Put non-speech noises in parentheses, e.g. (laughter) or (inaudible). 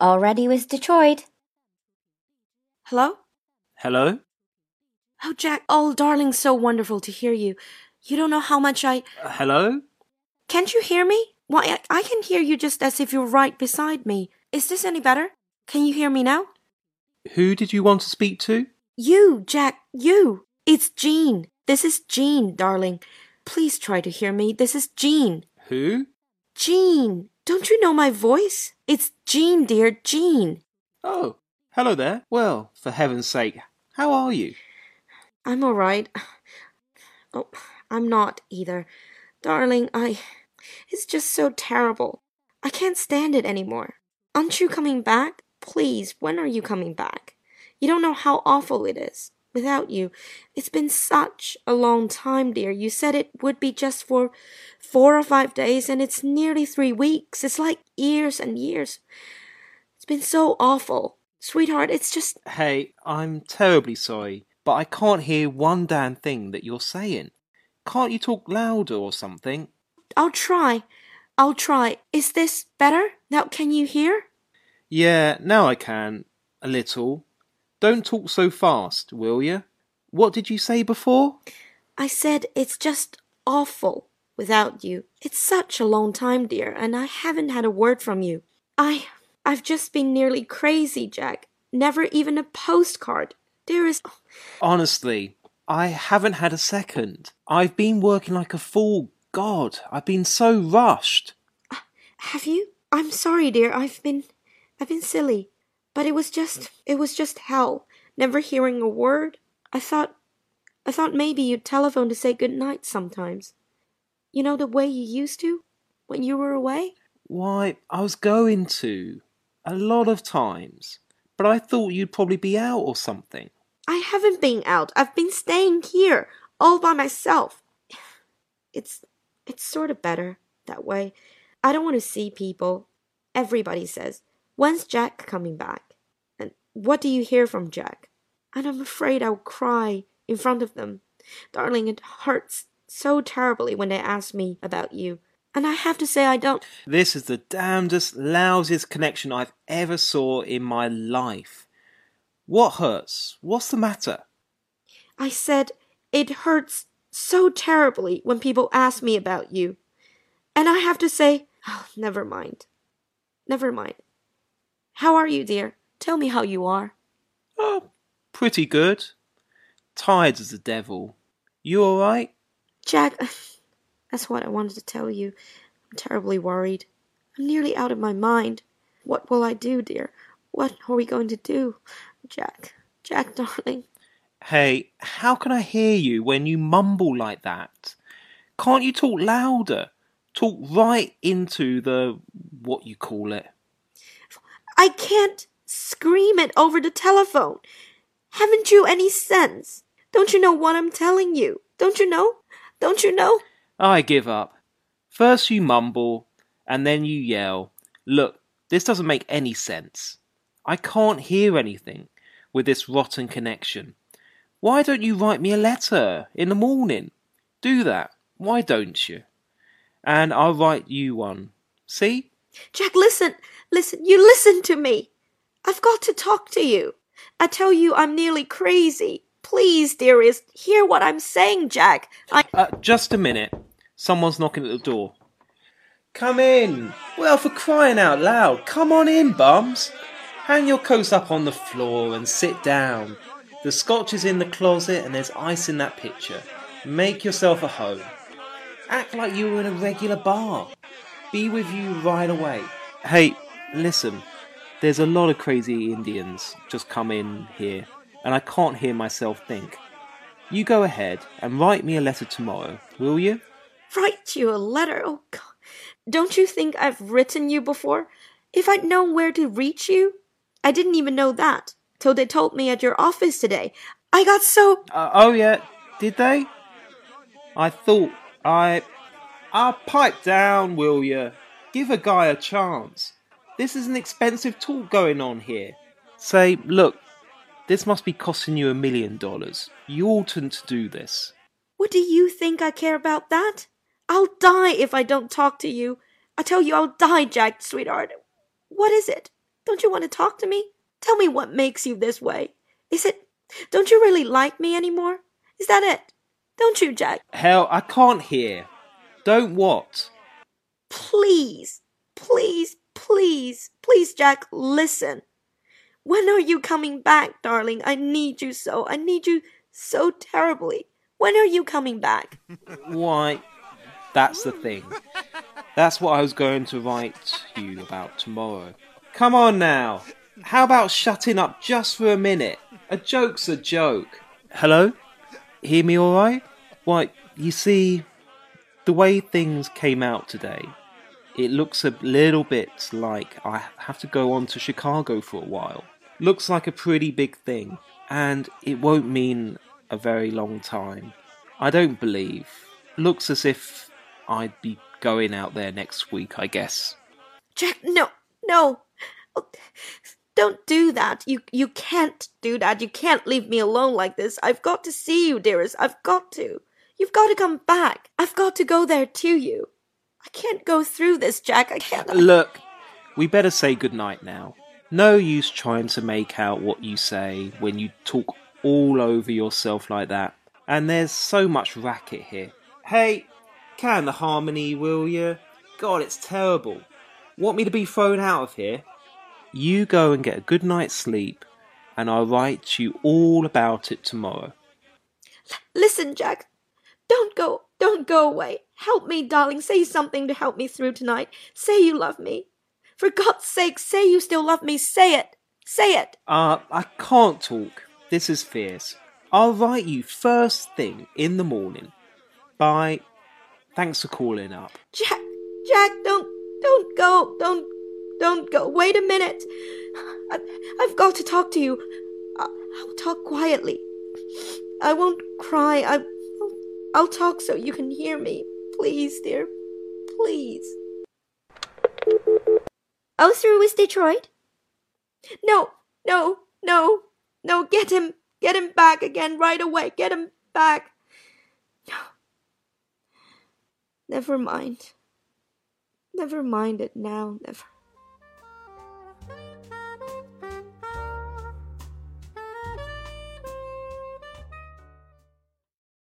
Already with Detroit. Hello? Hello? Oh, Jack. Oh, darling, so wonderful to hear you. You don't know how much I. Uh, hello? Can't you hear me? Why, I, I can hear you just as if you're right beside me. Is this any better? Can you hear me now? Who did you want to speak to? You, Jack, you. It's Jean. This is Jean, darling. Please try to hear me. This is Jean. Who? Jean. Don't you know my voice? It's Jean, dear, Jean. Oh, hello there. Well, for heaven's sake, how are you? I'm all right. Oh, I'm not either. Darling, I. It's just so terrible. I can't stand it anymore. Aren't you coming back? Please, when are you coming back? You don't know how awful it is without you. It's been such a long time, dear. You said it would be just for four or five days, and it's nearly three weeks. It's like years and years. It's been so awful. Sweetheart, it's just. Hey, I'm terribly sorry, but I can't hear one damn thing that you're saying. Can't you talk louder or something? I'll try. I'll try. Is this better? Now, can you hear? Yeah, now I can. A little. Don't talk so fast, will you? What did you say before? I said it's just awful without you. It's such a long time, dear, and I haven't had a word from you. I. I've just been nearly crazy, Jack. Never even a postcard. Dearest. Oh. Honestly, I haven't had a second. I've been working like a fool. God, I've been so rushed. Uh, have you? I'm sorry, dear. I've been. I've been silly. But it was just. It was just hell. Never hearing a word. I thought. I thought maybe you'd telephone to say good night sometimes. You know the way you used to? When you were away? Why, I was going to. A lot of times. But I thought you'd probably be out or something. I haven't been out. I've been staying here, all by myself. It's it's sort of better that way. I don't want to see people. Everybody says, When's Jack coming back? What do you hear from Jack? And I'm afraid I'll cry in front of them. Darling, it hurts so terribly when they ask me about you. And I have to say I don't. This is the damnedest, lousiest connection I've ever saw in my life. What hurts? What's the matter? I said it hurts so terribly when people ask me about you. And I have to say, oh, never mind. Never mind. How are you, dear? Tell me how you are. Oh, pretty good. Tired as the devil. You all right? Jack, (laughs) that's what I wanted to tell you. I'm terribly worried. I'm nearly out of my mind. What will I do, dear? What are we going to do? Jack, Jack, (laughs) darling. Hey, how can I hear you when you mumble like that? Can't you talk louder? Talk right into the what you call it. I can't scream it over the telephone. Haven't you any sense? Don't you know what I'm telling you? Don't you know? Don't you know? I give up. First you mumble, and then you yell. Look, this doesn't make any sense. I can't hear anything with this rotten connection. Why don't you write me a letter in the morning? Do that. Why don't you? And I'll write you one. See? Jack, listen. Listen. You listen to me. I've got to talk to you. I tell you, I'm nearly crazy. Please, dearest, hear what I'm saying, Jack. I. Uh, just a minute. Someone's knocking at the door. Come in. Well, for crying out loud, come on in, bums. Hang your coats up on the floor and sit down. The scotch is in the closet and there's ice in that pitcher. Make yourself at home. Act like you were in a regular bar. Be with you right away. Hey, listen. There's a lot of crazy Indians just come in here, and I can't hear myself think. You go ahead and write me a letter tomorrow, will you? Write you a letter? Oh, God. Don't you think I've written you before? If I'd known where to reach you, I didn't even know that till they told me at your office today. I got so. Uh, oh, yeah, did they? I thought I. Ah, pipe down, will you? Give a guy a chance. This is an expensive talk going on here. Say, look, this must be costing you a million dollars. You oughtn't to do this. What do you think I care about that? I'll die if I don't talk to you. I tell you, I'll die, Jack, sweetheart. What is it? Don't you want to talk to me? Tell me what makes you this way. Is it. Don't you really like me anymore? Is that it? Don't you, Jack? Hell, I can't hear. Don't what? Please, please, please, please, Jack, listen. When are you coming back, darling? I need you so. I need you so terribly. When are you coming back? Why, that's the thing. That's what I was going to write you about tomorrow. Come on now. How about shutting up just for a minute? A joke's a joke. Hello? Hear me alright? Why, you see, the way things came out today, it looks a little bit like I have to go on to Chicago for a while. Looks like a pretty big thing, and it won't mean a very long time. I don't believe. Looks as if I'd be going out there next week, I guess. Jack, no, no. Oh, don't do that. You you can't do that. You can't leave me alone like this. I've got to see you, dearest. I've got to. You've got to come back. I've got to go there to you. I can't go through this, Jack. I can't. Look, we better say goodnight now. No use trying to make out what you say when you talk all over yourself like that. And there's so much racket here. Hey, can the harmony, will you? God, it's terrible. Want me to be thrown out of here? You go and get a good night's sleep, and I'll write you all about it tomorrow. Listen, Jack. Don't go. Don't go away. Help me, darling. Say something to help me through tonight. Say you love me. For God's sake, say you still love me. Say it. Say it. Uh, I can't talk. This is fierce. I'll write you first thing in the morning. Bye. Thanks for calling up. Jack, Jack, don't, don't go. Don't, don't go. Wait a minute. I, I've got to talk to you. I, I'll talk quietly. I won't cry. I, I'll talk so you can hear me. Please, dear. Please. Oh, through with Detroit? No, no, no, no, get him, get him back again right away, get him back. No. (gasps) Never mind. Never mind it now, never.